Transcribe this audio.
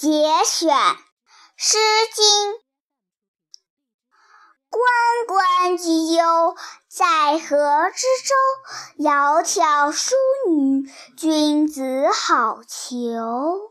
节选诗经。关关雎鸠在河之洲窈窕淑女君子好逑。